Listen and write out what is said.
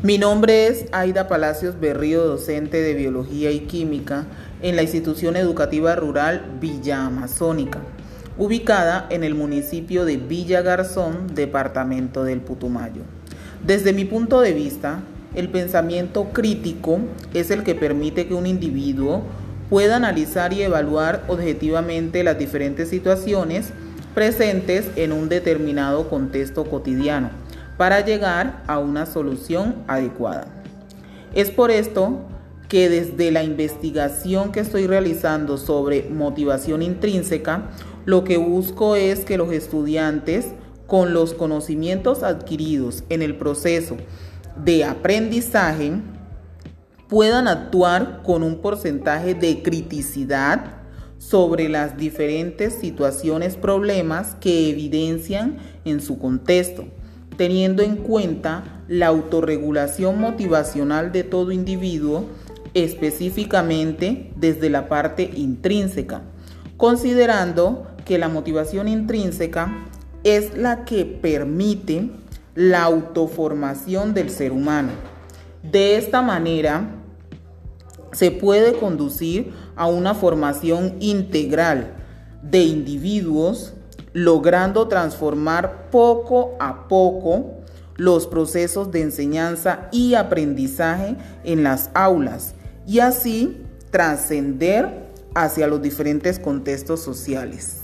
Mi nombre es Aida Palacios Berrío, docente de Biología y Química en la institución educativa rural Villa Amazónica, ubicada en el municipio de Villa Garzón, departamento del Putumayo. Desde mi punto de vista, el pensamiento crítico es el que permite que un individuo pueda analizar y evaluar objetivamente las diferentes situaciones presentes en un determinado contexto cotidiano para llegar a una solución adecuada. Es por esto que desde la investigación que estoy realizando sobre motivación intrínseca, lo que busco es que los estudiantes, con los conocimientos adquiridos en el proceso de aprendizaje, puedan actuar con un porcentaje de criticidad sobre las diferentes situaciones, problemas que evidencian en su contexto teniendo en cuenta la autorregulación motivacional de todo individuo, específicamente desde la parte intrínseca, considerando que la motivación intrínseca es la que permite la autoformación del ser humano. De esta manera, se puede conducir a una formación integral de individuos logrando transformar poco a poco los procesos de enseñanza y aprendizaje en las aulas y así trascender hacia los diferentes contextos sociales.